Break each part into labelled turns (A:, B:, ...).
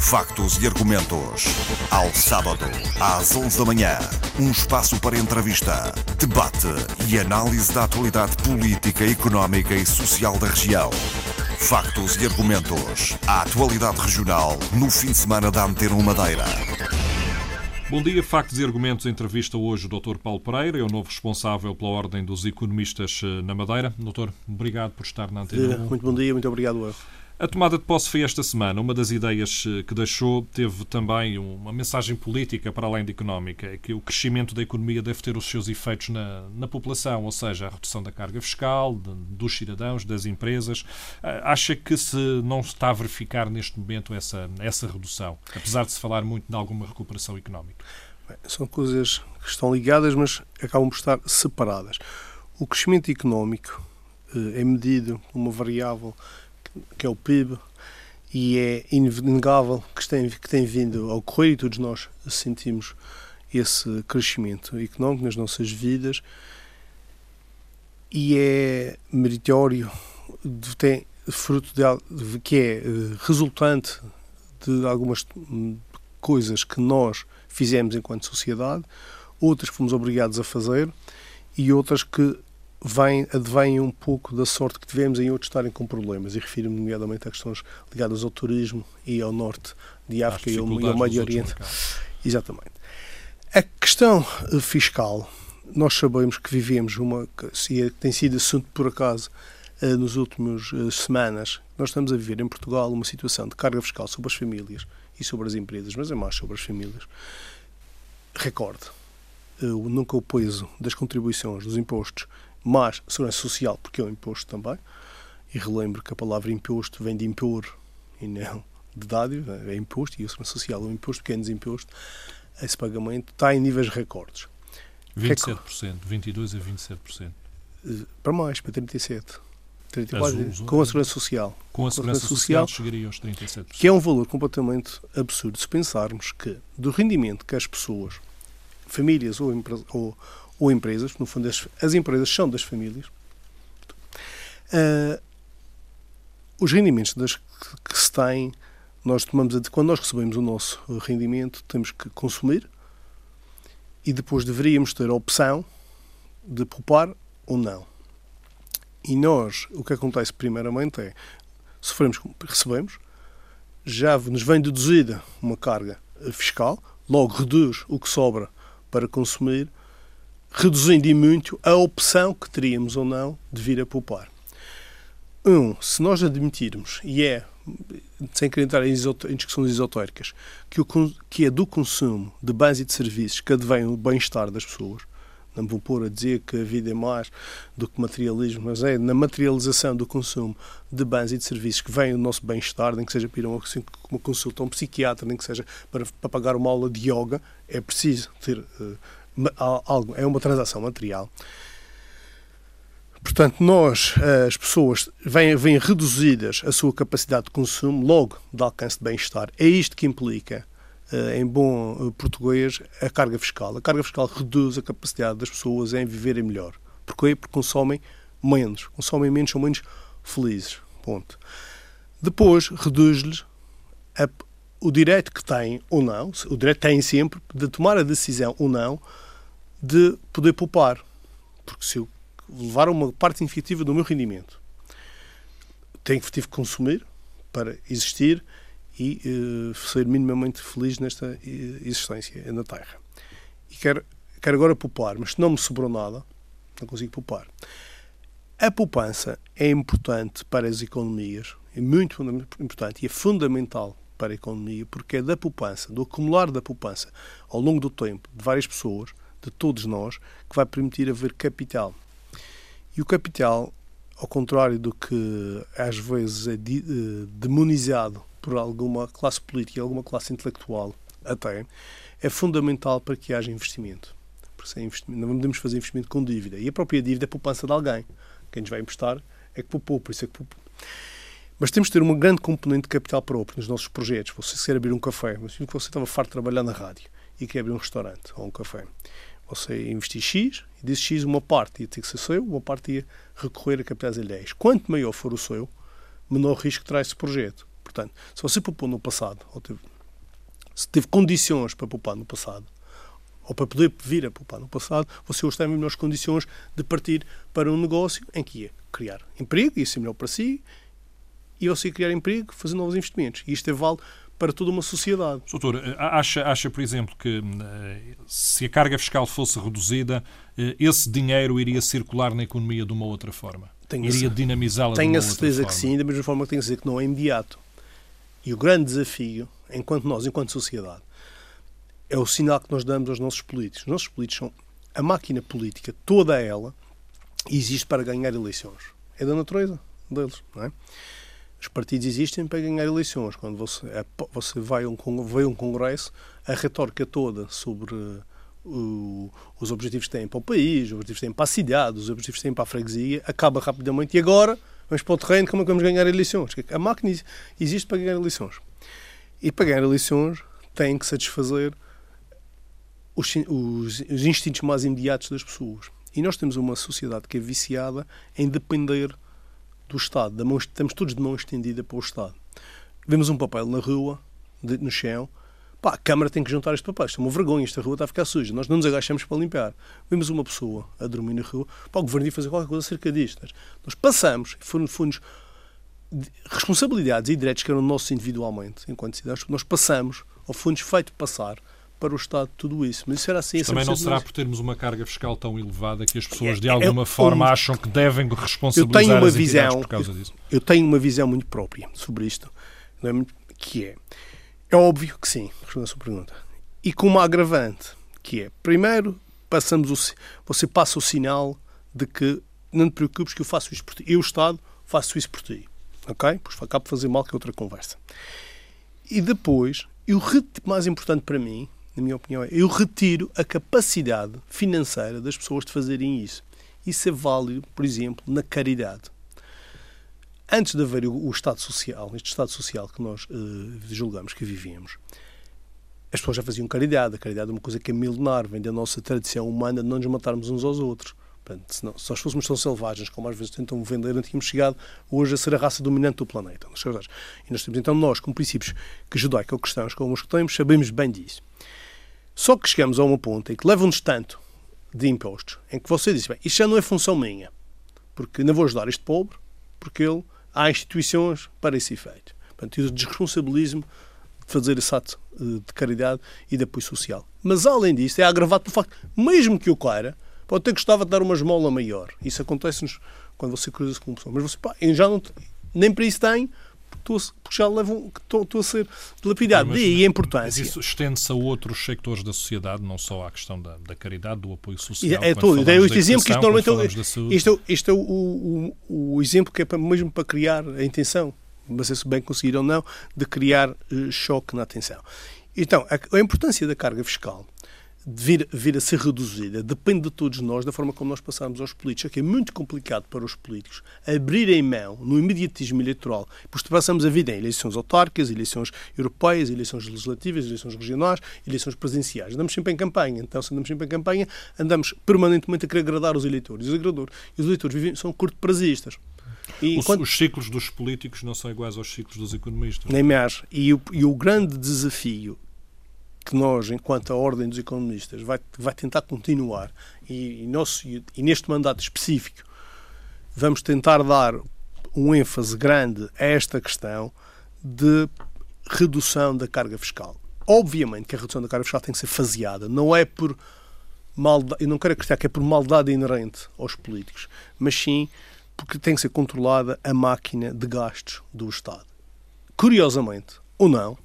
A: Factos e argumentos. Ao sábado, às 11 da manhã. Um espaço para entrevista, debate e análise da atualidade política, económica e social da região. Factos e argumentos. A atualidade regional no fim de semana da Antena Madeira.
B: Bom dia, Factos e Argumentos. Entrevista hoje o Dr. Paulo Pereira, é o novo responsável pela Ordem dos Economistas eh, na Madeira. Doutor, obrigado por estar na Antena.
C: Muito bom dia, muito obrigado.
B: A tomada de posse foi esta semana. Uma das ideias eh, que deixou teve também uma mensagem política para além da económica, é que o crescimento da economia deve ter os seus efeitos na, na população, ou seja, a redução da carga fiscal, de, dos cidadãos, das empresas. Eh, acha que se não está a verificar neste momento essa, essa redução, apesar de se falar muito de alguma recuperação económica?
C: Bem, são coisas que estão ligadas, mas acabam por estar separadas. O crescimento económico eh, é medido por uma variável que é o PIB, e é inegável que tem, que tem vindo a ocorrer e todos nós sentimos esse crescimento económico nas nossas vidas. E é meritório, tem fruto de, que é eh, resultante de algumas coisas que nós fizemos enquanto sociedade, outras fomos obrigados a fazer e outras que vem, advém um pouco da sorte que tivemos em outros estarem com problemas, e refiro-me nomeadamente a questões ligadas ao turismo e ao norte de África e ao, e ao Médio Oriente. Exatamente. A questão eh, fiscal, nós sabemos que vivemos uma, se é, tem sido assunto por acaso eh, nos últimos eh, semanas, nós estamos a viver em Portugal uma situação de carga fiscal sobre as famílias e sobre as empresas, mas é mais sobre as famílias, recorde. Nunca o peso das contribuições, dos impostos mais segurança social, porque é um imposto também. E relembro que a palavra imposto vem de impor e não de dádiva, é imposto, e a segurança social é um imposto, pequenos imposto. Esse pagamento está em níveis recordes.
B: 27%, 22% a 27%.
C: Eh, para mais, para 37%. 34, Azul, com a segurança social.
B: Com a segurança, com a social, social chegaria aos 37%.
C: Que é um valor completamente absurdo se pensarmos que do rendimento que as pessoas, famílias ou, ou, ou empresas, no fundo as, as empresas são das famílias, uh, os rendimentos das, que, se têm, nós tomamos quando nós recebemos o nosso rendimento, temos que consumir e depois deveríamos ter a opção de poupar ou não. E nós, o que acontece primeiramente é, sofremos, recebemos, já nos vem deduzida uma carga fiscal, logo reduz o que sobra para consumir, reduzindo e muito a opção que teríamos ou não de vir a poupar. Um, se nós admitirmos, e é, sem querer entrar em, em discussões esotéricas, que, o, que é do consumo de bens e de serviços que advém o bem-estar das pessoas, não me vou pôr a dizer que a vida é mais do que materialismo, mas é na materialização do consumo de bens e de serviços que vem o nosso bem-estar, nem que seja para ir a uma, consulta a um psiquiatra, nem que seja para, para pagar uma aula de yoga, é preciso ter uh, algo, é uma transação material. Portanto, nós, as pessoas, vêm, vêm reduzidas a sua capacidade de consumo, logo de alcance de bem-estar. É isto que implica, eh, em bom eh, português, a carga fiscal. A carga fiscal reduz a capacidade das pessoas em viverem melhor. Porquê? Porque consomem menos. Consomem menos, são menos felizes. Ponto. Depois, reduz-lhes o direito que têm ou não, o direito têm sempre de tomar a decisão ou não de poder poupar. Porque se eu levar uma parte significativa do meu rendimento, tenho tive que consumir para existir e uh, ser minimamente feliz nesta uh, existência na Terra. E quero, quero agora poupar, mas se não me sobrou nada, não consigo poupar. A poupança é importante para as economias, é muito importante e é fundamental para a economia, porque é da poupança, do acumular da poupança ao longo do tempo de várias pessoas, de todos nós que vai permitir haver capital. E o capital, ao contrário do que às vezes é eh, demonizado por alguma classe política, alguma classe intelectual até, é fundamental para que haja investimento. Porque sem investimento, não podemos fazer investimento com dívida. E a própria dívida é poupança de alguém. Quem nos vai emprestar é que poupou, por isso é que poupou. Mas temos de ter uma grande componente de capital próprio nos nossos projetos. Você quer abrir um café, mas que você estava farto de trabalhar na rádio e quer abrir um restaurante ou um café você investir X e desse X uma parte ia ter que ser seu, uma parte ia recorrer a capitais alheios. Quanto maior for o seu, menor risco terá esse projeto. Portanto, se você poupou no passado, teve, se teve condições para poupar no passado, ou para poder vir a poupar no passado, você hoje tem melhores condições de partir para um negócio em que é criar emprego, isso é melhor para si, e você criar emprego, fazer novos investimentos. E isto é vale para toda uma sociedade.
B: Doutor, eh, acha, acha, por exemplo, que eh, se a carga fiscal fosse reduzida, eh, esse dinheiro iria circular na economia de uma outra forma? Tenho iria dinamizá-la de uma
C: Tenho a certeza que sim, da mesma forma que tenho a dizer que não é imediato. E o grande desafio, enquanto nós, enquanto sociedade, é o sinal que nós damos aos nossos políticos. Os nossos políticos são a máquina política, toda ela, existe para ganhar eleições. É da natureza deles, não é? Os partidos existem para ganhar eleições. Quando você, é, você vai a um, vai a um congresso, a retórica toda sobre uh, os objetivos que têm para o país, os objetivos que têm para a cidade, os objetivos que têm para a freguesia, acaba rapidamente. E agora vamos para o terreno, como é que vamos ganhar eleições? A máquina existe para ganhar eleições. E para ganhar eleições tem que satisfazer os, os, os instintos mais imediatos das pessoas. E nós temos uma sociedade que é viciada em depender do Estado. Mão, estamos todos de mão estendida para o Estado. Vemos um papel na rua, de, no chão, pá, a Câmara tem que juntar este papel. Isto é uma vergonha, esta rua está a ficar suja. Nós não nos agachamos para limpar. Vemos uma pessoa a dormir na rua, pá, o governo ia fazer qualquer coisa acerca disto. Nós passamos, foram fundos responsabilidades e direitos que eram nossos individualmente, enquanto cidadãos, nós passamos, ou fundos feito passar, para o Estado tudo isso. Mas isso era assim.
B: Também não será por termos uma carga fiscal tão elevada que as pessoas de alguma é, forma acham que devem responsabilizar eu tenho uma visão, por causa disso?
C: Eu, eu, tenho uma visão muito própria sobre isto, é? que é, é óbvio que sim, respondendo a sua pergunta, e com uma agravante, que é, primeiro, passamos o, você passa o sinal de que não te preocupes que eu faço isso por ti. Eu, Estado, faço isso por ti. Ok? Pois acabo de fazer mal, que é outra conversa. E depois, e o mais importante para mim, na minha opinião, é eu retiro a capacidade financeira das pessoas de fazerem isso. Isso é válido, por exemplo, na caridade. Antes de haver o, Estado Social, este Estado Social que nós uh, julgamos que vivíamos, as pessoas já faziam caridade. A caridade é uma coisa que é milenar, vem da nossa tradição humana de não nos matarmos uns aos outros. Portanto, se, se nós fôssemos tão selvagens como às vezes tentam vender, não tínhamos chegado hoje a ser a raça dominante do planeta. E nós temos então, nós, com princípios que judaico-cristãos, como os que temos, sabemos bem disso. Só que chegamos a um ponto em que levam-nos tanto de impostos, em que você diz, bem, isto já não é função minha, porque não vou ajudar este pobre, porque ele, há instituições para esse efeito. Portanto, o desresponsabilismo de fazer esse ato eh, de caridade e de apoio social. Mas, além disso, é agravado pelo facto, mesmo que eu queira, pode ter gostava de dar uma esmola maior. Isso acontece-nos quando você cruza-se com uma pessoa. Mas você, pá, já não, nem para isso porque já levam, estou, estou a ser dilapidado. Daí a importância.
B: Mas isso estende-se a outros sectores da sociedade, não só à questão da, da caridade, do apoio social.
C: É, é todo. Dei este exemplo que isto normalmente é, isto, isto é o, o, o, exemplo que é para, mesmo para criar a intenção, mas se bem conseguir ou não, de criar uh, choque na atenção. Então, a, a importância da carga fiscal vir, vir a ser reduzida depende de todos nós, da forma como nós passamos aos políticos, que é muito complicado para os políticos abrirem mão no imediatismo eleitoral, pois passamos a vida em eleições autárquicas, eleições europeias, eleições legislativas, eleições regionais, eleições presidenciais. Andamos sempre em campanha, então se andamos sempre em campanha, andamos permanentemente a querer agradar os eleitores. E os, e os eleitores vivem, são curto-prazistas.
B: E os, os, ciclos dos políticos não são iguais aos ciclos dos economistas.
C: Nem mais. E o, e o grande desafio que nós, enquanto a Ordem dos Economistas, vai, vai tentar continuar e, e, nosso, e neste mandato específico vamos tentar dar um ênfase grande a esta questão de redução da carga fiscal. Obviamente que a redução da carga fiscal tem que ser faseada, não é por maldade, eu não quero acreditar que é por maldade inerente aos políticos, mas sim porque tem que ser controlada a máquina de gastos do Estado. Curiosamente, ou não,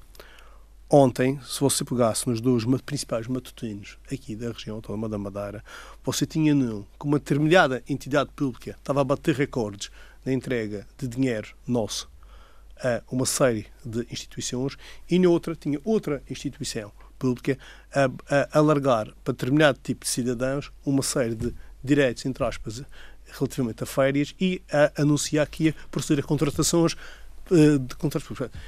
C: Ontem, se você pegasse nos dois principais matutinos aqui da região autónoma da Madeira, você tinha num que uma determinada entidade pública estava a bater recordes na entrega de dinheiro nosso a uma série de instituições e na outra tinha outra instituição pública a, a alargar para determinado tipo de cidadãos uma série de direitos, entre aspas, relativamente a férias e a anunciar que ia proceder a contratações eh, de contratos públicos.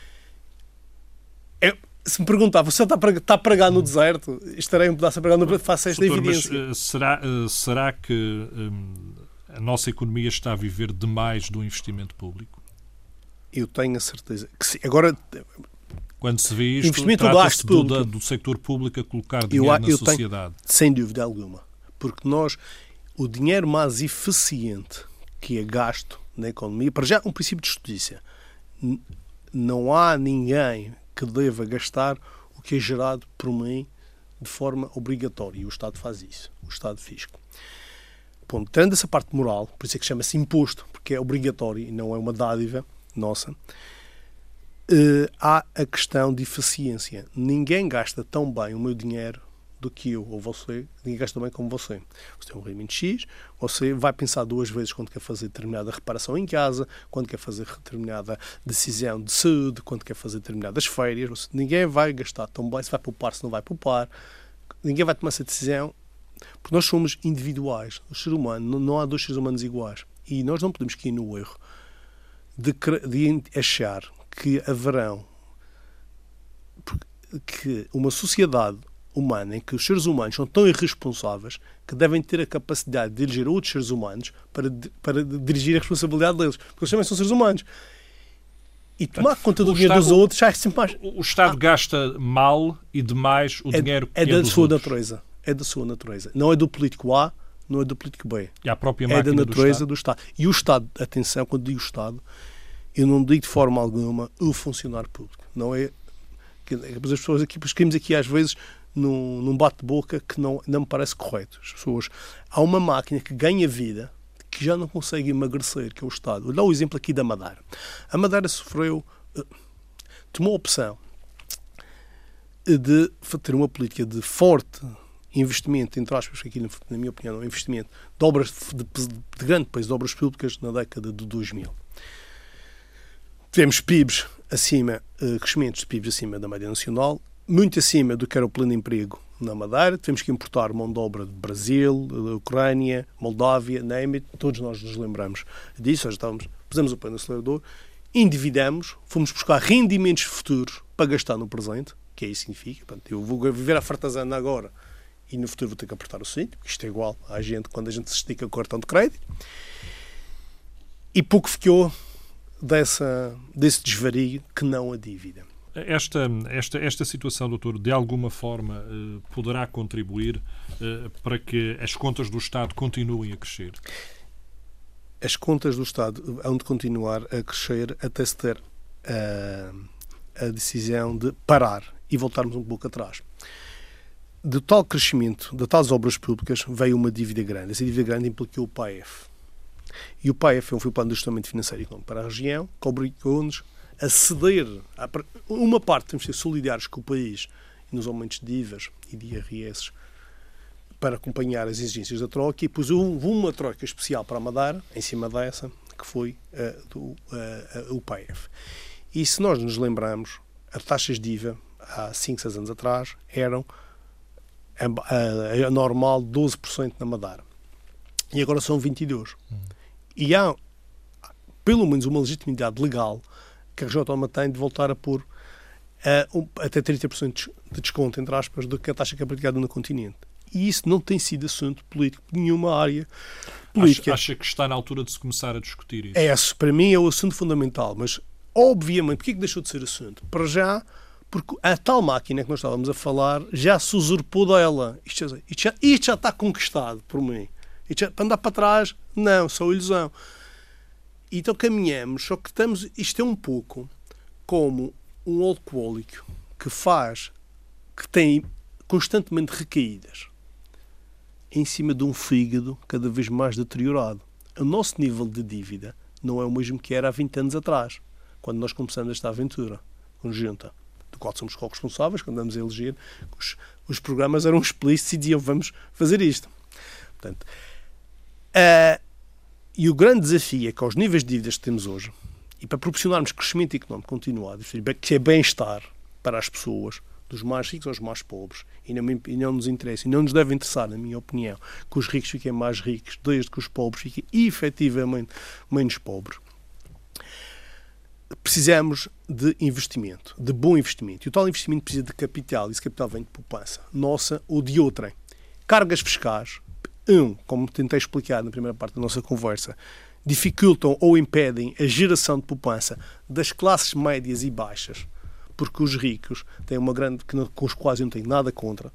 C: É, se me perguntar, você está, está a pregar no deserto, estarei um pedaço a pregar no deserto, faça esta Doutor, evidência.
B: Mas, uh, será, uh, será que um, a nossa economia está a viver demais do investimento público?
C: Eu tenho a certeza que sim. Agora,
B: quando se vê isto,
C: investimento do gasto
B: do,
C: público.
B: do sector público a colocar dinheiro
C: eu,
B: na
C: eu
B: sociedade.
C: Tenho, sem dúvida alguma. Porque nós, o dinheiro mais eficiente que é gasto na economia, para já, um princípio de justiça. Não há ninguém que deva gastar o que é gerado por mim de forma obrigatória. E o Estado faz isso. O Estado fisco. Ponto. Tendo essa parte moral, por isso é que chama-se imposto, porque é obrigatório e não é uma dádiva nossa, Uh, há a questão de eficiência. Ninguém gasta tão bem o meu dinheiro do que eu ou você, ninguém gasta bem como você. Você tem um rendimento X, você vai pensar duas vezes quando quer fazer determinada reparação em casa, quando quer fazer determinada decisão de saúde, quando quer fazer determinadas férias. Você, ninguém vai gastar tão bem se vai poupar, se não vai poupar. Ninguém vai tomar essa decisão porque nós somos individuais. O ser humano, não, não há dois seres humanos iguais. E nós não podemos cair no erro de, de achar que haverão que uma sociedade humana em que os seres humanos são tão irresponsáveis que devem ter a capacidade de dirigir outros seres humanos para, para dirigir a responsabilidade deles. Porque eles também são seres humanos. E tomar conta do o dinheiro Estado, dos outros já é sempre mais.
B: O Estado ah, gasta mal e demais o
C: é,
B: dinheiro
C: é
B: que
C: é
B: da
C: sua
B: outros.
C: natureza. É da sua natureza. Não é do político A, não é do político B. É da natureza
B: do
C: Estado. do Estado. E o Estado, atenção, quando digo Estado, eu não digo de forma alguma o funcionário público. Não é. As pessoas aqui, pesquimos aqui às vezes num, num bate-boca que não, não me parece correto. As pessoas. Há uma máquina que ganha vida que já não consegue emagrecer, que é o Estado. Vou dar o exemplo aqui da Madeira. A Madeira sofreu. Eh, tomou a opção de ter uma política de forte investimento, entre aspas, que aqui, na minha opinião, é um investimento de obras de, de, de grande peso, de obras públicas na década de 2000. Tivemos PIBs acima, uh, crescimentos de PIBs acima da média nacional, muito acima do que era o pleno emprego na Madeira. Tivemos que importar mão de obra de Brasil, da Ucrânia, Moldávia, name it. Todos nós nos lembramos disso. Já estávamos, pusemos o pé no acelerador, endividamos, fomos buscar rendimentos futuros para gastar no presente, que é isso que significa. Portanto, eu vou viver a fartazana agora e no futuro vou ter que apertar o cinto, isto é igual à gente quando a gente se estica o cartão de crédito. E pouco ficou dessa, desse desvario que não a dívida.
B: Esta, esta, esta situação, doutor, de alguma forma eh, poderá contribuir eh, para que as contas do Estado continuem a crescer?
C: As contas do Estado hão de continuar a crescer até se ter a, a decisão de parar e voltarmos um pouco atrás. De tal crescimento, de tais obras públicas, veio uma dívida grande. Essa dívida grande implicou o PAEF, e o PAEF foi um plano de ajustamento financeiro para a região, que obrigou-nos a ceder. A, uma parte temos de ser solidários com o país nos aumentos de IVAs e de IRS para acompanhar as exigências da troca e pus uma troca especial para a Madeira, em cima dessa, que foi uh, do, uh, o PAEF. E se nós nos lembrarmos, as taxas de IVA, há 5, 6 anos atrás, eram a, a, a normal 12% na Madeira. E agora são 22%. Hum. E há, pelo menos, uma legitimidade legal que a região autónoma tem de voltar a pôr uh, um, até 30% de desconto, entre aspas, do que a taxa que é praticada no continente. E isso não tem sido assunto político de nenhuma área política.
B: Acha, acha, que está na altura de se começar a discutir isso?
C: É, esse, para mim, é o assunto fundamental. Mas, obviamente, porquê é que deixou de ser assunto? Para já, porque a tal máquina que nós estávamos a falar já se usurpou dela. Isto, isto, já, isto já está conquistado por mim. Isto já, para andar para trás, não, só ilusão. Então caminhamos, só que estamos. Isto é um pouco como um alcoólico que faz, que tem constantemente recaídas em cima de um fígado cada vez mais deteriorado. O nosso nível de dívida não é o mesmo que era há 20 anos atrás, quando nós começamos esta aventura conjunta, do qual somos co-responsáveis, quando vamos a eleger. Os, os programas eram explícitos e diziam vamos fazer isto. Portanto, Uh, e o grande desafio é que aos níveis de dívidas que temos hoje, e para proporcionarmos crescimento económico continuado, que é bem-estar para as pessoas, dos mais ricos aos mais pobres, e não, e não nos interessa, e não nos deve interessar, na minha opinião, que os ricos fiquem mais ricos, desde que os pobres fiquem efetivamente menos pobres. Precisamos de investimento, de bom investimento. E o tal investimento precisa de capital, e esse capital vem de poupança, nossa ou de outrem. Cargas fiscais, um, como tentei explicar na primeira parte da nossa conversa, dificultam ou impedem a geração de poupança das classes médias e baixas, porque os ricos têm uma grande, que com os quais eu não tenho nada contra,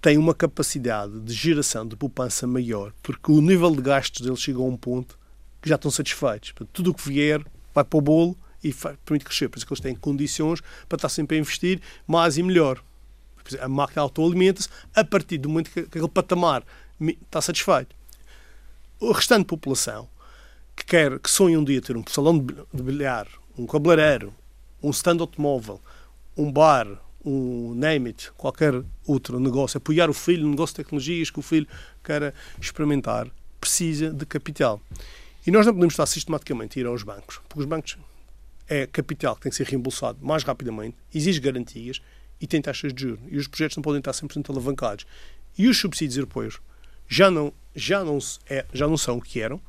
C: têm uma capacidade de geração de poupança maior, porque o nível de gastos deles chega a um ponto que já estão satisfeitos. Tudo o que vier vai para o bolo e permite crescer. Por isso que eles têm condições para estar sempre a investir mais e melhor. A máquina autoalimenta-se a partir do momento que aquele patamar está satisfeito. O restante população que quer, que sonha um dia ter um salão de bilhar, um cabeleireiro, um stand automóvel, um bar, um name it, qualquer outro negócio, apoiar o filho no negócio de tecnologias que o filho queira experimentar, precisa de capital. E nós não podemos estar sistematicamente a ir aos bancos, porque os bancos é capital que tem que ser reembolsado mais rapidamente, exige garantias e tem taxas de juros. E os projetos não podem estar 100% alavancados. E os subsídios europeus já não, já não, é, já não são o que eram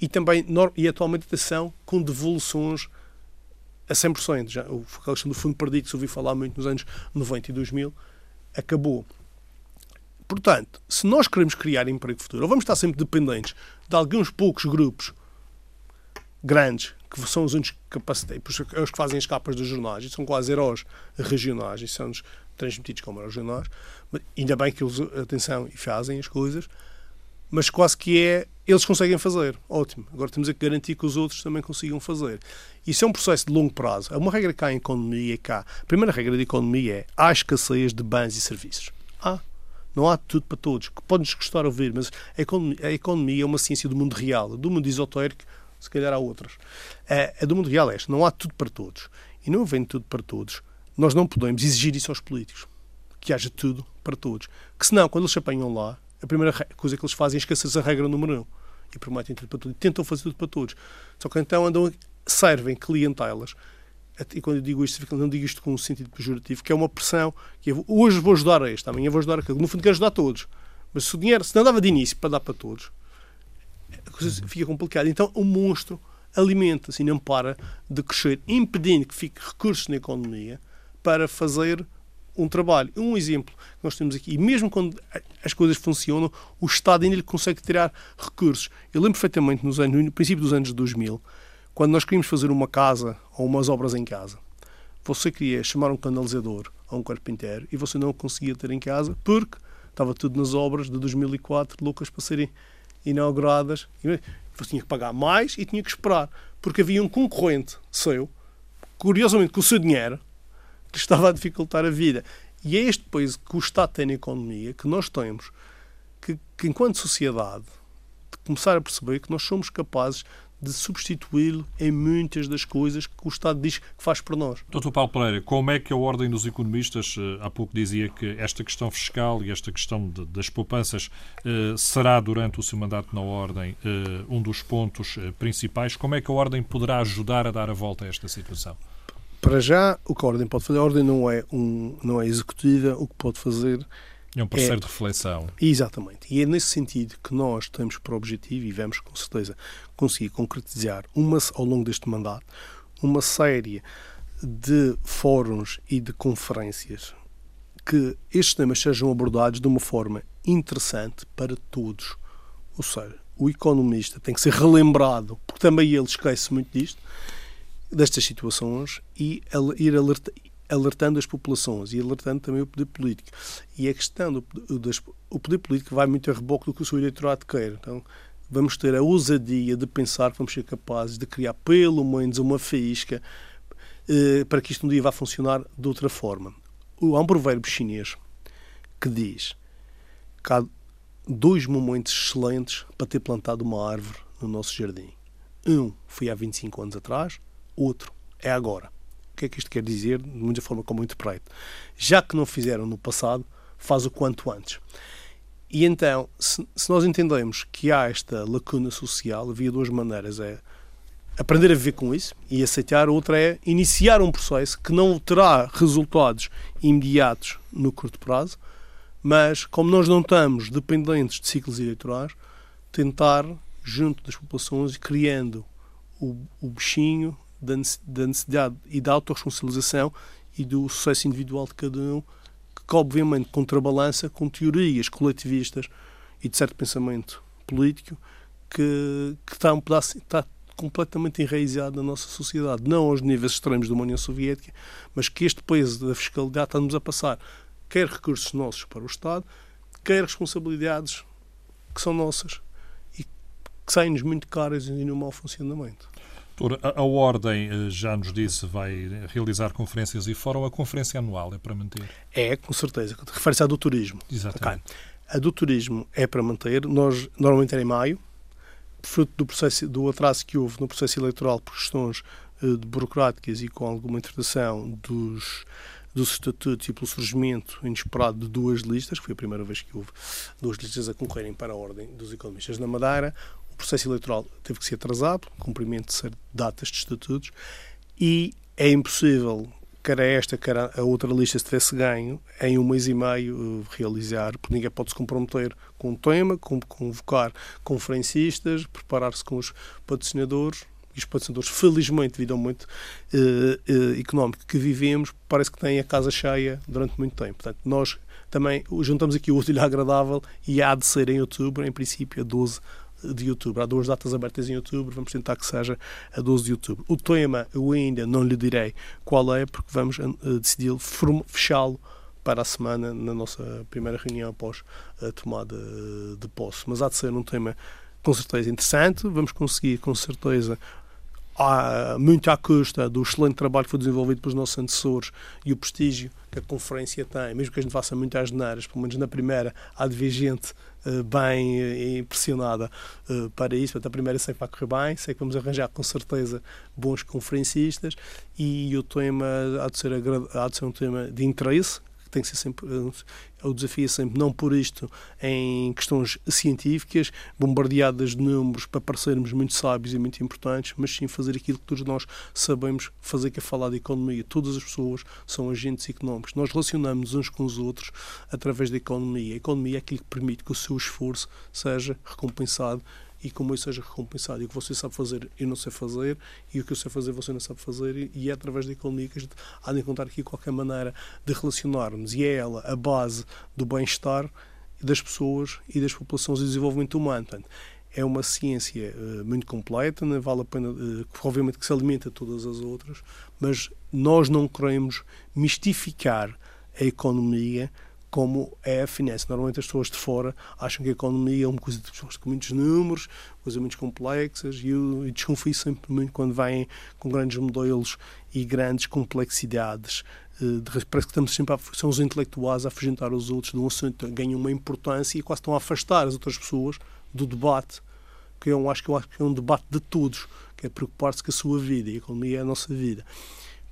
C: e também e atualmente são com devoluções a 100%. Já, a questão do fundo perdido, que se ouviu falar muito nos anos 90 e 2000, acabou. Portanto, se nós queremos criar emprego futuro, ou vamos estar sempre dependentes de alguns poucos grupos grandes, que são os únicos capacitados, é os que fazem as capas dos jornais, e são quase heróis regionais, e são transmitidos como heróis regionais, ainda bem que eles, atenção, e fazem as coisas, mas quase que é eles conseguem fazer, ótimo. Agora temos que garantir que os outros também consigam fazer. Isso é um processo de longo prazo. É uma regra cá em economia é cá. A primeira regra da economia é há escassez de bens e serviços. Há. Não há tudo para todos. Que pode-nos gostar ouvir, mas a economia, a economia, é uma ciência do mundo real. Do mundo esotérico, se calhar há outras. A, a do mundo real é esta. Não há tudo para todos. E não havendo tudo para todos, nós não podemos exigir isso aos políticos. Que haja tudo para todos. Que senão, quando eles se apanham lá, a primeira coisa que eles fazem é esquecer a regra número um. E prometem tudo para todos. E tentam fazer tudo para todos. Só que então andam, servem clientelas. E quando eu digo isto, não digo isto com um sentido pejorativo, que é uma pressão. Que eu, hoje vou ajudar a este, amanhã vou ajudar aquele. No fundo, quero ajudar a todos. Mas se o dinheiro, se não dava de início para dar para todos, a coisa fica complicada. Então, o monstro alimenta-se e não para de crescer, impedindo que fique recursos na economia para fazer um trabalho. Um exemplo que nós temos aqui, e mesmo quando as coisas funcionam, o Estado ainda lhe consegue tirar recursos. Eu lembro perfeitamente nos anos, no princípio dos anos 2000, quando nós queríamos fazer uma casa ou umas obras em casa. Você queria chamar um canalizador a um carpinteiro e você não o conseguia ter em casa porque estava tudo nas obras de 2004, loucas para serem inauguradas. Você tinha que pagar mais e tinha que esperar, porque havia um concorrente seu, curiosamente com o seu dinheiro, que estava a dificultar a vida. E é este país que o Estado tem na economia que nós temos que, que enquanto sociedade, de começar a perceber que nós somos capazes de substituí-lo em muitas das coisas que o Estado diz que faz por nós.
B: Doutor Paulo Pereira, como é que a Ordem dos Economistas, eh, há pouco dizia que esta questão fiscal e esta questão de, das poupanças eh, será, durante o seu mandato na Ordem, eh, um dos pontos principais, como é que a Ordem poderá ajudar a dar a volta a esta situação?
C: Para já, o que a Ordem pode fazer, a Ordem não é, um, não é executiva, o que pode fazer
B: é um parceiro é, de reflexão.
C: Exatamente. E é nesse sentido que nós temos por objetivo, e vamos com certeza conseguir concretizar uma, ao longo deste mandato, uma série de fóruns e de conferências que estes temas sejam abordados de uma forma interessante para todos. Ou seja, o economista tem que ser relembrado, porque também ele esquece muito disto, destas situações e ir alerta, alertando as populações e alertando também o poder político. E a questão do, do o poder político vai muito a reboque do que o seu eleitorado quer. Então, vamos ter a ousadia de pensar que vamos ser capazes de criar pelo menos uma faísca eh, para que isto um dia vá funcionar de outra forma. Há um provérbio chinês que diz que há dois momentos excelentes para ter plantado uma árvore no nosso jardim. Um foi há 25 anos atrás, outro é agora. O que é que isto quer dizer? De muita forma como eu interpreto. Já que não fizeram no passado, faz o quanto antes. E então, se, se nós entendemos que há esta lacuna social, havia duas maneiras. É aprender a viver com isso e aceitar. Outra é iniciar um processo que não terá resultados imediatos no curto prazo, mas como nós não estamos dependentes de ciclos eleitorais, tentar, junto das populações, criando o, o bichinho da necessidade e da autorresponsabilização e do sucesso individual de cada um, que obviamente contrabalança com teorias coletivistas e de certo pensamento político que, que está um pedaço, está completamente enraizado na nossa sociedade, não aos níveis extremos da União Soviética, mas que este peso da fiscalidade está-nos a passar quer recursos nossos para o Estado, quer responsabilidades que são nossas e que saem-nos muito caras e no mau funcionamento.
B: Doutor, a, a, Ordem eh, já nos disse vai realizar conferências e fórum. A conferência anual é para manter?
C: É, com certeza. Refere-se à do turismo.
B: Exatamente.
C: Okay. A do turismo é para manter. Nós, normalmente era em maio, fruto do, processo, do atraso que houve no processo eleitoral por questões uh, burocráticas e com alguma interpretação dos, dos estatutos e pelo surgimento inesperado de duas listas, que foi a primeira vez que houve duas listas a concorrerem para a ordem dos economistas na Madeira, o processo eleitoral teve que ser atrasado, cumprimento de datas de estatutos, e é impossível, quer a esta, quer a outra lista, se tivesse ganho, em um mês e meio eh, realizar, porque ninguém pode se comprometer com o tema, com convocar conferencistas, preparar-se com os patrocinadores, e os patrocinadores, felizmente, devido ao momento uh, uh, económico que vivemos, parece que têm a casa cheia durante muito tempo. Portanto, nós também juntamos aqui o útil agradável e há de ser em outubro, em princípio, a 12 de outubro. Há duas datas abertas em outubro, vamos tentar que seja a 12 de outubro. O tema eu ainda não lhe direi qual é, porque vamos uh, decidir fechá-lo para a semana na nossa primeira reunião após a tomada de posse. Mas há de ser um tema com certeza interessante, vamos conseguir com certeza muito à custa do excelente trabalho que foi desenvolvido pelos nossos antecessores e o prestígio que a conferência tem, mesmo que a gente faça muitas geneiras, pelo menos na primeira, há de ver gente bem uh, impressionada uh, para isso. Portanto, a primeira sei que vai correr bem, sei que vamos arranjar com certeza bons conferencistas e o tema há de ser, há de ser um tema de interesse, tem que ser sempre o desafio é sempre não por isto em questões científicas, bombardeadas de números para parecermos muito sábios e muito importantes, mas sim fazer aquilo que todos nós sabemos fazer, que é falar de economia. Todas as pessoas são agentes económicos. Nós relacionamos uns com os outros através da economia. A economia é aquilo que permite que o seu esforço seja recompensado e como isso seja recompensado. E o que você sabe fazer, eu não sei fazer, e o que eu sei fazer, você não sabe fazer, e é através da economia que a gente há de encontrar aqui qualquer maneira de relacionarmos. E é ela a base do bem-estar das pessoas e das populações e do desenvolvimento humano. Portanto, é uma ciência uh, muito completa, não vale a pena, uh, obviamente que se alimenta todas as outras, mas nós não queremos mistificar a economia como é a finance. Normalmente as pessoas de fora acham que a economia é uma coisa de pessoas com muitos números, coisas muito complexas, e eu, desconfio sempre muito quando vêm com grandes modelos e grandes complexidades. Uh, parece que estamos sempre a, são os intelectuais a afugentar os outros de um assunto, ganham uma importância e quase estão a afastar as outras pessoas do debate, que eu acho que, eu acho que é um debate de todos, que é preocupar-se com a sua vida, e a economia é a nossa vida.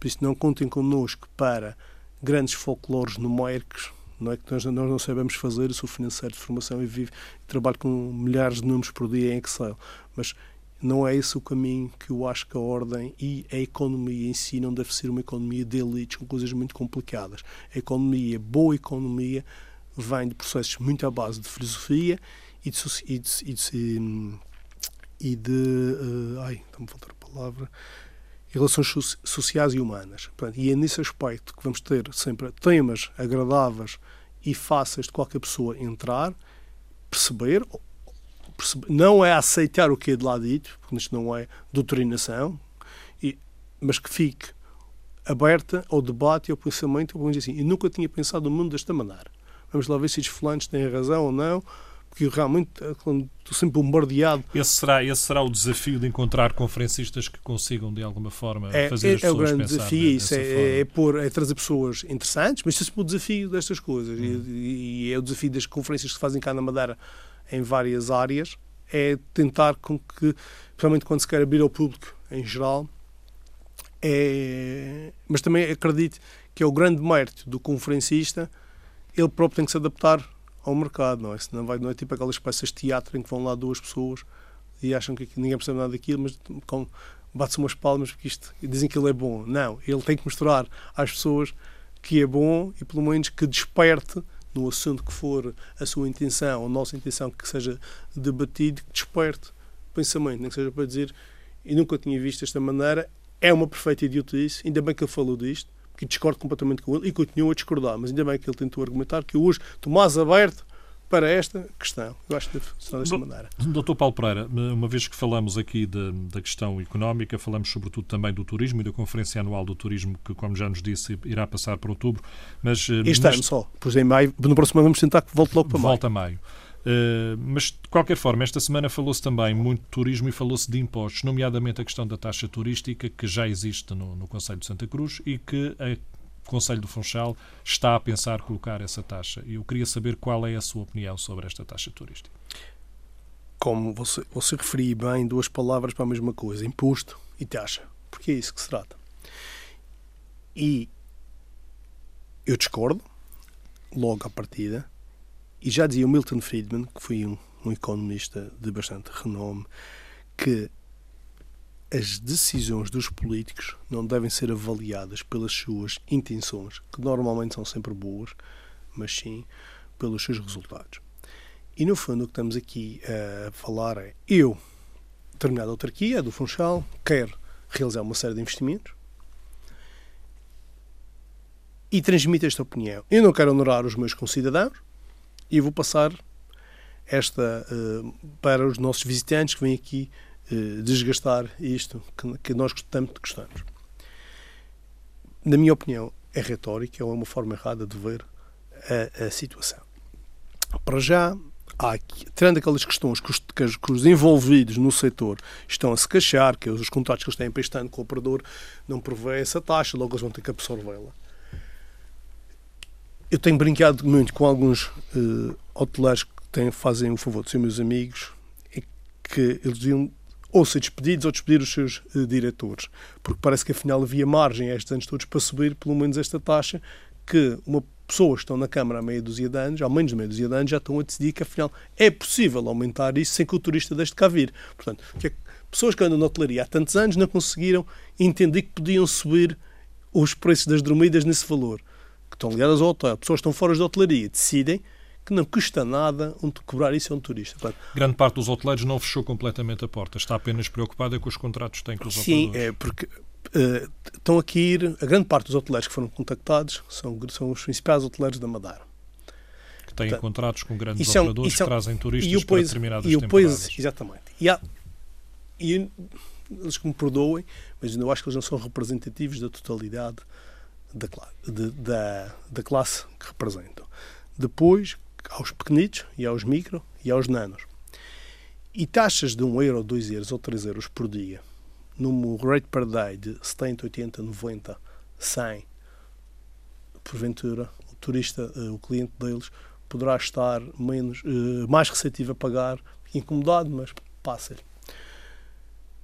C: Por isso, não contem connosco para grandes folclores numéricos, não é que nós, nós não sabemos fazer, eu sou financeiro de formação e vivo, trabalho com milhares de números por dia em Excel, mas não é esse o caminho que eu acho que a ordem e a economia em si não deve ser uma economia de elites com coisas muito complicadas. A economia, boa economia, vem de processos muito à base de filosofia e de, e de, e de, e de uh, ai, está-me a faltar a palavra relações sociais e humanas. Portanto, e é nesse aspecto que vamos ter sempre temas agradáveis e fáceis de qualquer pessoa entrar, perceber, perceber não é aceitar o que é de lá dito, porque isto não é doutrinação, e, mas que fique aberta ao debate e ao pensamento, dizer assim, eu nunca tinha pensado no mundo desta maneira. Vamos lá ver se os fulanos têm razão ou não, porque realmente eh, estou sempre bombardeado.
B: Esse será, esse será o desafio de encontrar conferencistas que consigam, de alguma forma,
C: é,
B: fazer
C: é,
B: as pessoas
C: É o grande desafio, isso é, é, pôr, é trazer pessoas interessantes, mas esse é o desafio destas coisas. Hum. E, e, é o desafio das conferências que se fazem cá na Madeira em várias áreas, é tentar com que, principalmente quando se quer abrir ao público em geral, é, mas também acredito que é o grande mérito do conferencista, ele próprio tem que se adaptar ao mercado, não é? Senão vai, não é tipo aquelas peças de teatro em que vão lá duas pessoas e acham que ninguém percebe nada daquilo, mas com, bate-se umas palmas porque isto, dizem que ele é bom. Não, ele tem que mostrar às pessoas que é bom e pelo menos que desperte no assunto que for a sua intenção, ou a nossa intenção que seja debatido, que desperte pensamento, nem que seja para dizer e nunca tinha visto desta maneira, é uma perfeita idiotice, ainda bem que ele falou disto, que discordo completamente com ele e continuo a discordar, mas ainda bem que ele tentou argumentar que hoje estou mais aberto para esta questão. Eu acho que deve desta maneira.
B: Doutor Paulo Pereira, uma vez que falamos aqui de, da questão económica, falamos sobretudo também do turismo e da Conferência Anual do Turismo, que, como já nos disse, irá passar para outubro. Mas,
C: eh, este mas, ano só, pois em maio, no próximo ano vamos tentar que volte logo para maio.
B: Volta a maio. Uh, mas, de qualquer forma, esta semana falou-se também muito de turismo e falou-se de impostos, nomeadamente a questão da taxa turística, que já existe no, no Conselho de Santa Cruz e que o Conselho do Funchal está a pensar colocar essa taxa. E eu queria saber qual é a sua opinião sobre esta taxa turística.
C: Como você, você referiu bem duas palavras para a mesma coisa, imposto e taxa, porque é isso que se trata. E eu discordo, logo à partida, e já dizia o Milton Friedman, que foi um, um economista de bastante renome, que as decisões dos políticos não devem ser avaliadas pelas suas intenções, que normalmente são sempre boas, mas sim pelos seus resultados. E no fundo o que estamos aqui a falar é eu, determinada autarquia do Funchal, quero realizar uma série de investimentos e transmito esta opinião. Eu não quero honorar os meus concidadãos e vou passar esta uh, para os nossos visitantes que vêm aqui eh, desgastar isto que, que nós tanto gostamos. Na minha opinião, é retórica, é uma forma errada de ver a, a situação. Para já, há aqui, tirando aquelas questões que os, que os, envolvidos no setor estão a se queixar, que os contratos que eles têm ano com o operador não provê essa taxa, logo eles vão ter que absorvê-la. Eu tenho brincado muito com alguns uh, hoteleros que têm, fazem o favor de ser meus amigos, e que eles deviam ou ser despedidos ou despedir os seus uh, diretores. Porque parece que afinal havia margem a estes anos todos para subir pelo menos esta taxa que uma pessoas que estão na Câmara há meia dúzia de anos, ao menos meia dúzia de anos, já estão a decidir que afinal é possível aumentar isso sem que o turista deixe de cá vir. Portanto, que é pessoas que andam na hotelaria há tantos anos não conseguiram entender que podiam subir os preços das dormidas nesse valor, que estão ligadas ao hotel. Pessoas que estão fora da hotelaria decidem que não custa nada um, cobrar isso a um turista. Portanto,
B: Grande parte dos hoteleiros não fechou completamente a porta, está apenas preocupada com os contratos que têm com os
C: sim, Sim, é porque uh, estão aqui a ir, a grande parte dos hoteleiros que foram contactados são, são os principais hoteleiros da Madeira.
B: Que têm Portanto, contratos com grandes são, operadores são, que trazem turistas e para determinadas e
C: temporadas. exatamente. E, há, e eles que me perdoem, mas eu acho que eles não são representativos da totalidade da, de, da, da classe que representam. Depois, aos pequenitos e aos micro e aos nanos. E taxas de 1 euro, 2 euros ou 3 euros por dia, num rate per day de 70, 80, 90, 100, porventura, o turista, eh, o cliente deles, poderá estar menos, eh, mais receptivo a pagar, incomodado, mas passa-lhe.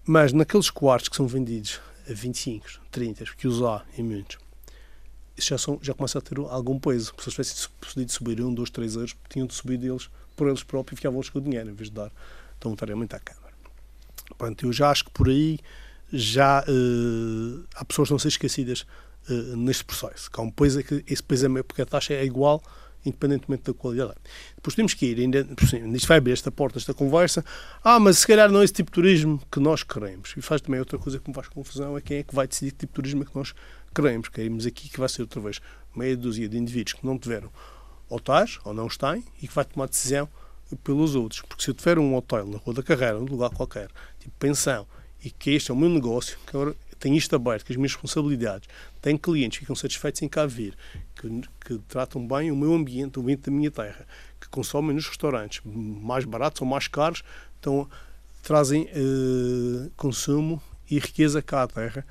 C: Mas naqueles quartos que são vendidos a 25, 30, que os há em muitos, já, são, já começa a ter algum peso. Se eles tivessem podido subir um, dois, três euros, tinham de subir deles por eles próprios e ficavam-lhes com o dinheiro, em vez de dar voluntariamente à Câmara. Portanto, eu já acho que por aí já uh, há pessoas que não ser esquecidas uh, neste processo. Que há um peso, é que esse peso é porque a taxa é igual independentemente da qualidade. Depois temos que ir, ainda, isto vai abrir esta porta, esta conversa, ah, mas se calhar não é esse tipo de turismo que nós queremos. E faz também outra coisa que me faz confusão, é quem é que vai decidir que tipo de turismo é que nós queremos. Queremos aqui que vai ser outra vez meia dúzia de indivíduos que não tiveram hotéis ou não têm e que vai tomar decisão pelos outros. Porque se eu tiver um hotel na Rua da Carreira, num lugar qualquer, tipo pensão, e que este é o meu negócio, que agora tenho isto aberto, que as minhas responsabilidades, tenho clientes que ficam satisfeitos em cá vir, que, que tratam bem o meu ambiente, o ambiente da minha terra, que consomem nos restaurantes, mais baratos ou mais caros, então trazem eh, consumo e riqueza cá à terra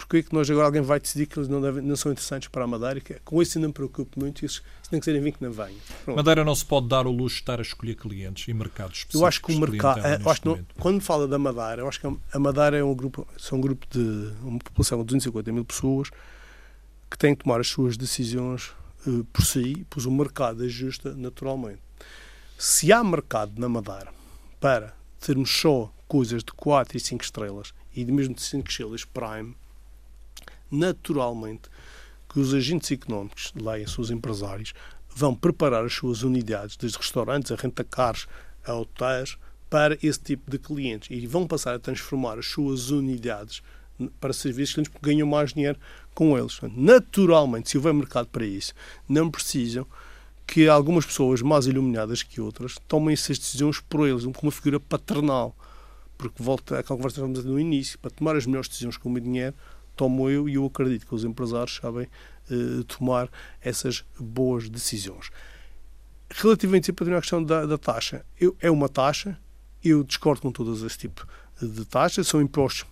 C: porque é que nós agora alguém vai decidir que eles não, devem, não são interessantes para a Madeira? Que, com isso não me preocupo muito, isso, isso tem que serem vir que não venham.
B: Madeira não se pode dar o luxo de estar a escolher clientes e mercados específicos.
C: Eu acho que o mercado, é, quando fala da Madeira, eu acho que a Madeira é um grupo, são um grupo de uma população de 250 mil pessoas que têm que tomar as suas decisões uh, por si, pois o mercado ajusta naturalmente. Se há mercado na Madeira para termos só coisas de 4 e 5 estrelas e de mesmo de 5 estrelas prime, naturalmente que os agentes económicos, leia seus empresários, vão preparar as suas unidades, desde restaurantes a rentacares a hotéis, para esse tipo de clientes e vão passar a transformar as suas unidades para serviços clientes porque ganham mais dinheiro com eles. Naturalmente, se houver mercado para isso, não precisam que algumas pessoas mais iluminadas que outras tomem essas decisões por eles, com uma figura paternal. Porque volta àquela conversa que no início, para tomar as melhores decisões com o meu dinheiro, tomo eu e eu acredito que os empresários sabem uh, tomar essas boas decisões. Relativamente à questão da, da taxa, eu, é uma taxa, eu discordo com todos esse tipo de taxas, são impostos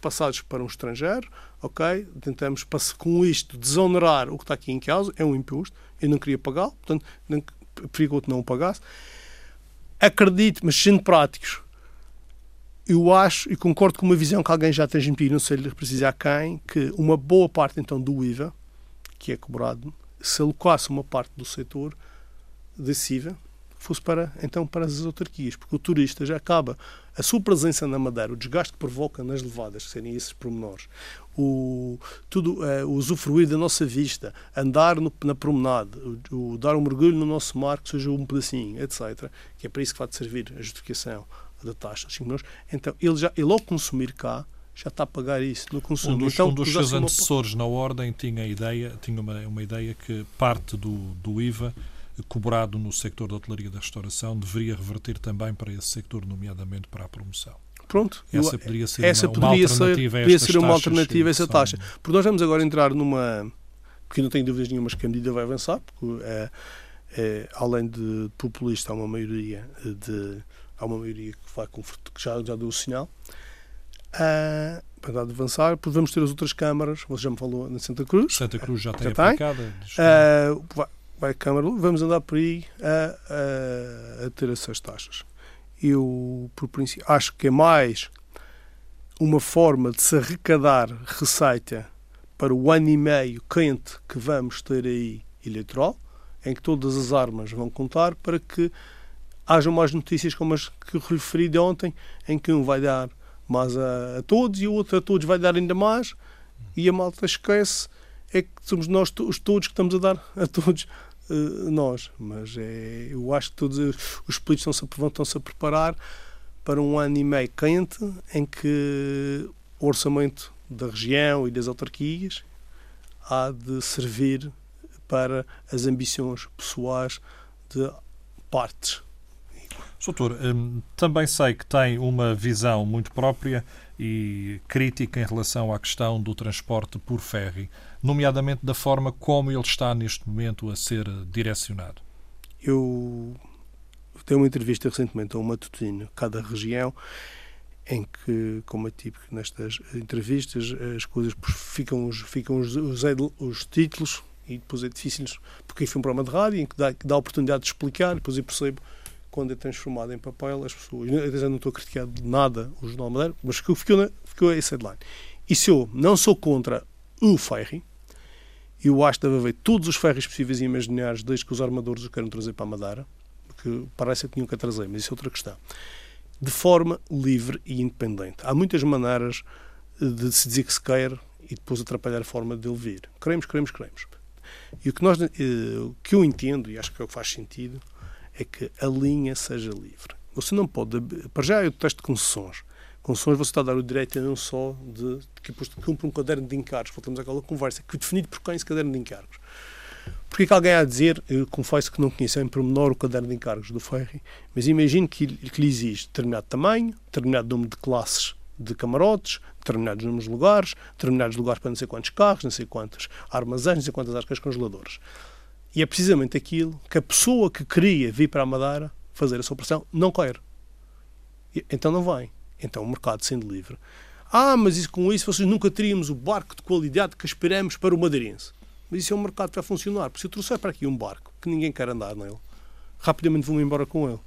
C: passados para um estrangeiro, ok? Tentamos, com isto, desonerar o que está aqui em causa, é um imposto, eu não queria pagá-lo, portanto, não, preferia que outro não o pagasse. Acredito, mas sendo práticos, eu acho e concordo com uma visão que alguém já transmitiu, não sei lhe precisar quem, que uma boa parte então do IVA, que é cobrado, se alocasse uma parte do setor desse IVA, fosse para, então, para as autarquias, porque o turista já acaba a sua presença na Madeira, o desgaste que provoca nas levadas, que serem esses pormenores, o, tudo, uh, o usufruir da nossa vista, andar no, na promenade, o, o, dar um mergulho no nosso mar, que seja um pedacinho, etc., que é para isso que vai servir a justificação da taxa, 5 milhões, então ele, já, ele ao consumir cá, já está a pagar isso no consumo.
B: Um dos,
C: então,
B: um dos seus antecessores uma... na ordem tinha, a ideia, tinha uma, uma ideia que parte do, do IVA cobrado no sector da hotelaria e da restauração deveria reverter também para esse sector, nomeadamente para a promoção.
C: Pronto,
B: essa poderia ser
C: essa
B: uma,
C: poderia
B: uma alternativa
C: ser,
B: a
C: poderia ser uma alternativa
B: a
C: essa taxa. Porque nós vamos agora entrar numa. Porque não tenho dúvidas nenhumas que a medida vai avançar, porque é, é, além de populista, há uma maioria de. Há uma maioria que, vai, que já, já deu o sinal. Uh, para avançar, depois vamos ter as outras câmaras, você já me falou na Santa Cruz.
B: Santa Cruz já tem já aplicada.
C: Uh, vai Câmara, vamos andar por aí a, a, a ter essas taxas. Eu, por princípio, acho que é mais uma forma de se arrecadar receita para o ano e meio quente que vamos ter aí eleitoral, em que todas as armas vão contar para que hajam mais notícias como as que referi de ontem, em que um vai dar mais a, a todos e o outro a todos vai dar ainda mais, e a malta esquece é que somos nós os todos que estamos a dar a todos uh, nós. Mas é, eu acho que todos os políticos estão-se estão-se a preparar para um ano e meio quente em que o orçamento da região e das autarquias há de servir para as ambições pessoais de partes.
B: Doutor, hum, também sei que tem uma visão muito própria e crítica em relação à questão do transporte por ferry nomeadamente da forma como ele está neste momento a ser direcionado?
C: Eu dei uma entrevista recentemente a um matutino, cada região, em que, como é típico nestas entrevistas, as coisas ficam os, ficam os, os, os títulos e depois é difícil, porque foi um programa de rádio em que dá, dá a oportunidade de explicar, depois eu percebo quando é transformado em papel as pessoas. Eu não estou a criticar de nada o Jornal Madeira, mas ficou, ficou, ficou esse headline. E se eu não sou contra o ferry, eu acho que deve haver todos os ferros possíveis e imaginários desde que os armadores os queiram trazer para a Madeira, porque parece que tinham que a trazer, mas isso é outra questão. De forma livre e independente. Há muitas maneiras de se dizer que se quer e depois atrapalhar a forma de ele vir. Queremos, queremos, queremos. E o que, nós, eh, o que eu entendo, e acho que é o que faz sentido, é que a linha seja livre. Você não pode. Para já, eu detesto concessões concessões você está a dar o direito não só de, que cumpre um caderno de encargos, voltamos àquela conversa, que é definido por quem esse caderno de encargos. Porque que alguém há a dizer, eu confesso que não conheço em pormenor o caderno de encargos do Ferry, mas imagino que, que lhe existe determinado tamanho, determinado número de classes de camarotes, determinados números de lugares, determinados lugares para não sei quantos carros, não sei quantos armazéns, não sei quantas arcas congeladoras. E é precisamente aquilo que a pessoa que queria vir para a Madeira fazer essa operação não quer. Então não vem. Então, o mercado sendo livre. Ah, mas isso, com isso vocês nunca teríamos o barco de qualidade que esperamos para o madeirense. Mas isso é um mercado que vai funcionar. Porque se eu trouxer para aqui um barco que ninguém quer andar nele, rapidamente vou-me embora com ele.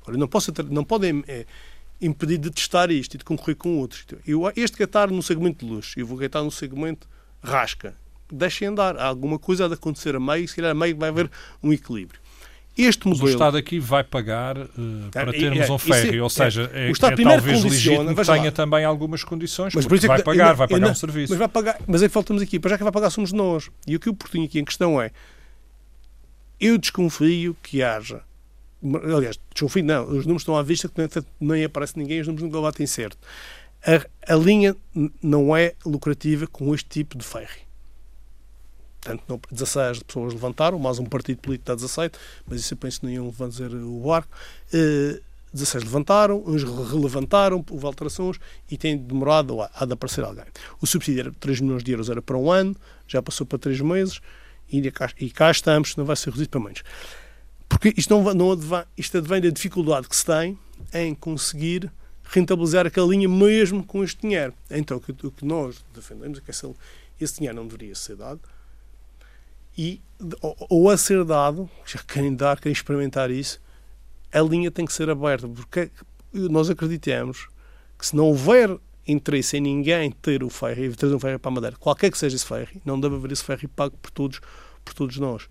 C: Agora, não, posso, não podem é, impedir de testar isto e de concorrer com outros. Eu, este estar no segmento de luxo, eu vou estar no segmento rasca. Deixem andar. Há alguma coisa a de acontecer a meio, se calhar a meio vai haver um equilíbrio.
B: Este modelo... o Estado aqui vai pagar uh, para termos é, um ferry, é, ou seja, é, é, é talvez legítimo que tenha lá. também algumas condições, mas por isso vai pagar, vai pagar um serviço.
C: Mas, vai pagar, mas aí faltamos aqui, para já que vai pagar somos nós. E o que eu portinho aqui em questão é, eu desconfio que haja, aliás, desconfio não, os números estão à vista, que nem, aparece ninguém, os números não batem certo. A, a linha não é lucrativa com este tipo de ferry Portanto, não, 16 pessoas levantaram, mais um partido político está 17, mas isso eu penso nenhum vão dizer o barco. Uh, 16 levantaram, uns relevantaram, houve alterações e tem demorado a, a de aparecer alguém. O subsídio era 3 milhões de euros, era para um ano, já passou para 3 meses e cá, e cá estamos, não vai ser reduzido para menos. Porque isto, não, não advém, isto advém da dificuldade que se tem em conseguir rentabilizar aquela linha mesmo com este dinheiro. Então, o que nós defendemos é que esse, esse dinheiro não deveria ser dado e, ou, a ser dado, já querem dar, querem experimentar isso, a linha tem que ser aberta, porque nós acreditamos que se não houver interesse em ninguém ter o ferry, ter um ferry para a Madeira, qualquer que seja esse ferry, não deve haver esse ferry pago por todos, por todos nós.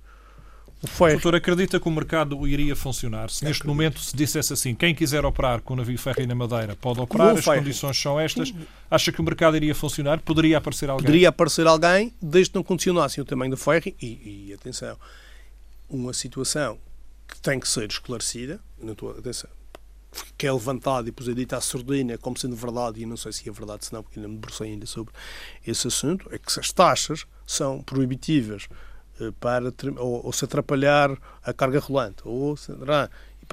B: O, doutor acredita que o mercado iria funcionar? Se neste momento se dissesse assim, quem quiser operar com o navio ferry na Madeira pode operar, as condições são estas, acha que o mercado iria funcionar? Poderia aparecer alguém?
C: Poderia aparecer alguém, desde que não condicionassem o tamanho do ferry e, e atenção, uma situação que tem que ser esclarecida, não estou, atenção, que é levantado e depois é dito à surdina como sendo verdade, e não sei se é verdade, senão, porque ainda me debrucei ainda sobre esse assunto, é que as taxas são proibitivas para ou, ou, se atrapalhar a carga rolante, ou se,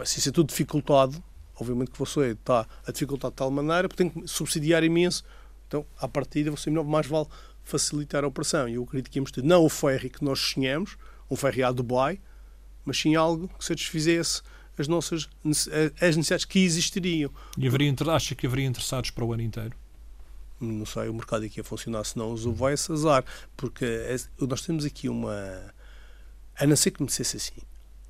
C: se isso é tudo dificultado, obviamente que você está a dificultar de tal maneira, porque tem que subsidiar imenso, então, à partida, você mais vale facilitar a operação. E eu acredito que íamos ter não o ferry que nós sonhamos, um ferry a Dubai, mas sim algo que satisfizesse as nossas as necessidades que existiriam.
B: E haveria, acha que haveria interessados para o ano inteiro?
C: Não sei, o mercado aqui a funcionar, se não os vai azar, porque é, nós temos aqui uma. A não ser que me dissesse assim: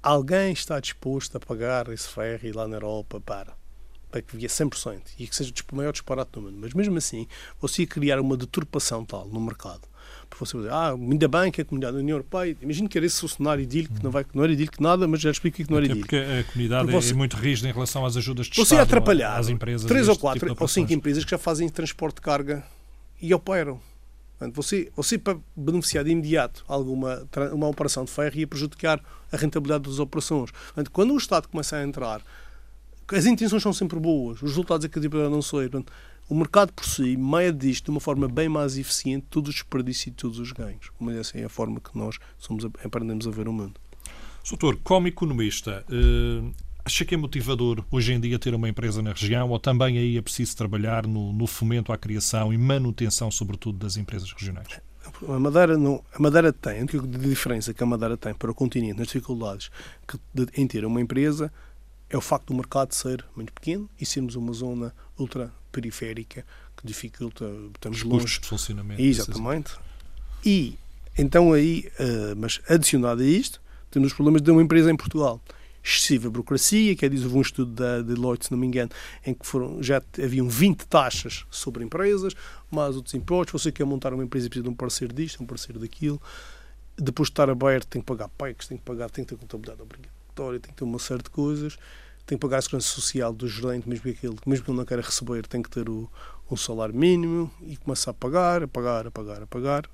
C: alguém está disposto a pagar esse ferry lá na Europa para para que via 100% e que seja o maior disparate do mundo. Mas mesmo assim, você ia criar uma deturpação tal no mercado por você dizer, ah, ainda bem que a comunidade da União Europeia, imagino que era esse o cenário idílico, que não, vai, não era idílico nada, mas já explico que não era idílico.
B: Porque a comunidade é você, é muito rígida em relação às ajudas de
C: você
B: Estado
C: atrapalhar
B: às empresas.
C: Três ou quatro tipo ou cinco empresas que já fazem transporte de carga e operam. Portanto, você, você, para beneficiar de imediato alguma uma operação de ferro, ia prejudicar a rentabilidade das operações. Portanto, quando o Estado começa a entrar, as intenções são sempre boas, os resultados é que não são. Portanto, o mercado por si mede isto de uma forma bem mais eficiente todos os desperdícios e todos os ganhos. Mas essa é a forma que nós somos, aprendemos a ver o mundo.
B: Doutor, como economista, eh, acha que é motivador hoje em dia ter uma empresa na região ou também aí é preciso trabalhar no, no fomento à criação e manutenção, sobretudo, das empresas regionais?
C: A Madeira, não, a Madeira tem, a única diferença que a Madeira tem para o continente, nas dificuldades que, de, em ter uma empresa, é o facto do mercado ser muito pequeno e sermos uma zona ultra periférica que dificulta, estamos
B: Os
C: longe
B: de funcionamento.
C: Exatamente. E então aí, uh, mas adicionado a isto, temos os problemas de uma empresa em Portugal. Excessiva burocracia, que é diz houve um estudo da Deloitte, se não me engano, em que foram, já haviam 20 taxas sobre empresas, mais outros impostos. Você quer montar uma empresa precisa de um parceiro disto, um parceiro daquilo. Depois de estar aberto, tem que pagar PECs, tem que pagar, tem que ter contabilidade obrigatória, tem que ter uma série de coisas tem que pagar a segurança social do gerente, mesmo que, aquele, mesmo que ele não queira receber, tem que ter o, o salário mínimo e começa a pagar, a pagar, a pagar, a pagar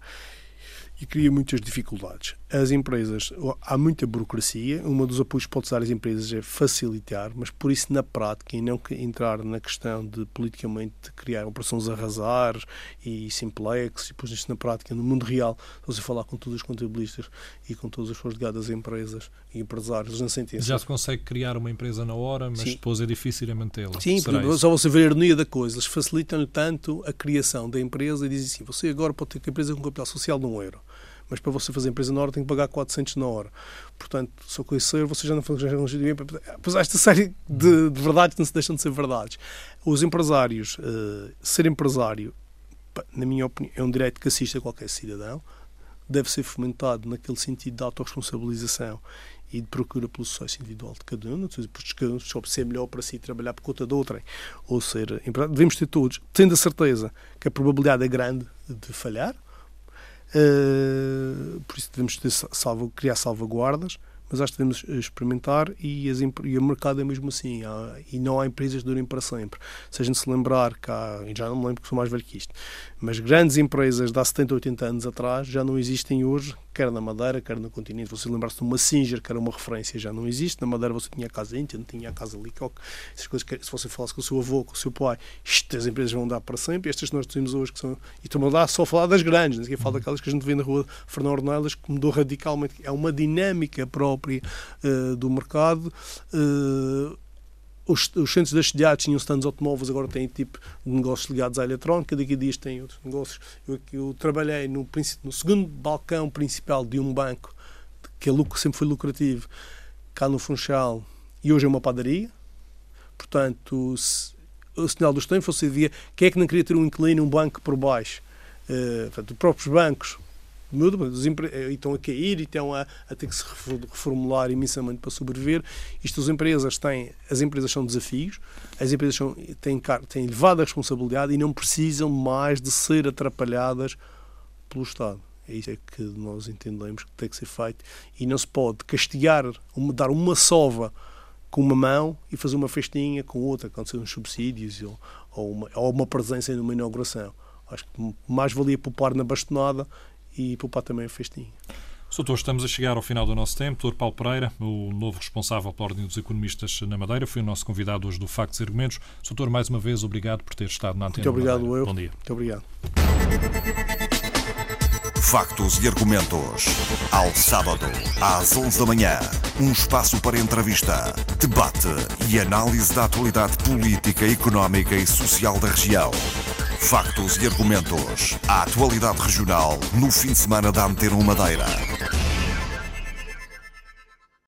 C: e cria muitas dificuldades. As empresas, há muita burocracia, um dos apoios que pode dar às empresas é facilitar, mas por isso na prática, e não entrar na questão de politicamente criar operações arrasar e simplex, e depois isto na prática, no mundo real, você falar com todos os contabilistas e com todas as pessoas ligadas empresas e empresários, não sentem
B: Já se consegue criar uma empresa na hora, mas Sim. depois é difícil mantê-la.
C: Sim, só você ver a ironia da coisa, eles facilitam tanto a criação da empresa e dizem assim, você agora pode ter que a empresa com capital social de um euro mas para você fazer empresa na hora tem que pagar 400 na hora. Portanto, só com isso você já não faz Pois há esta série de, de, verdades que não se deixam de ser verdades. Os empresários, uh, ser empresário, na minha opinião, é um direito que assiste a qualquer cidadão, deve ser fomentado naquele sentido de autorresponsabilização e de procura pelo sucesso individual de cada um, porque cada um soube ser melhor para si trabalhar por conta de outrem, ou ser empresário. Devemos ter todos, tendo a certeza que a probabilidade é grande de falhar, Uh, por isso devemos ter salvo, criar salvaguardas, mas acho que devemos experimentar e, as, e o mercado é mesmo assim. Há, e não há empresas que durem para sempre. Se a gente se lembrar que há, e já não me lembro que sou mais velho que isto, mas grandes empresas de há 70, 80 anos atrás já não existem hoje, quer na Madeira, quer no continente. Você lembrar-se de uma Singer, que era uma referência, já não existe. Na Madeira você tinha a casa Intel, tinha a casa Licoque. Essas coisas que, se você falasse com o seu avô, com o seu pai, isto, as empresas vão dar para sempre. Estas que nós temos hoje, que são. E a dar só a falar das grandes, não sei falo daquelas que a gente vê na rua Fernão Ornelas, que mudou radicalmente. É uma dinâmica própria uh, do mercado. Uh, os, os centros das cidades tinham stands automóveis, agora têm tipo de negócios ligados à eletrónica, daqui a dias têm outros negócios. Eu, eu trabalhei no, no, segundo balcão principal de um banco, que é, sempre foi lucrativo, cá no Funchal, e hoje é uma padaria. Portanto, se, o sinal dos tempos você via quem é que não queria ter um inquilino, um banco por baixo. Uh, portanto, os próprios bancos os eh, estão a cair e estão a, a, ter que se reformular imensamente para sobreviver. Isto as empresas têm, as empresas são desafios, as empresas são, têm, têm elevada responsabilidade e não precisam mais de ser atrapalhadas pelo Estado. É isso é que nós entendemos que tem que ser feito e não se pode castigar, dar uma sova com uma mão e fazer uma festinha com outra, quando são subsídios ou, ou, uma, ou uma presença numa inauguração. Acho que mais valia poupar na bastonada e poupar também o festinho.
B: Soutor, estamos a chegar ao final do nosso tempo. Doutor Paulo Pereira, o novo responsável pela Ordem dos Economistas na Madeira, foi o nosso convidado hoje do Factos e Argumentos. Soutor, mais uma vez, obrigado por ter estado na antena.
C: Muito obrigado,
B: eu.
C: Bom dia. Muito obrigado.
A: Factos e Argumentos. Ao sábado, às 11 da manhã. Um espaço para entrevista, debate e análise da atualidade política, económica e social da região. Factos e argumentos. A atualidade regional no fim de semana da Antena Madeira.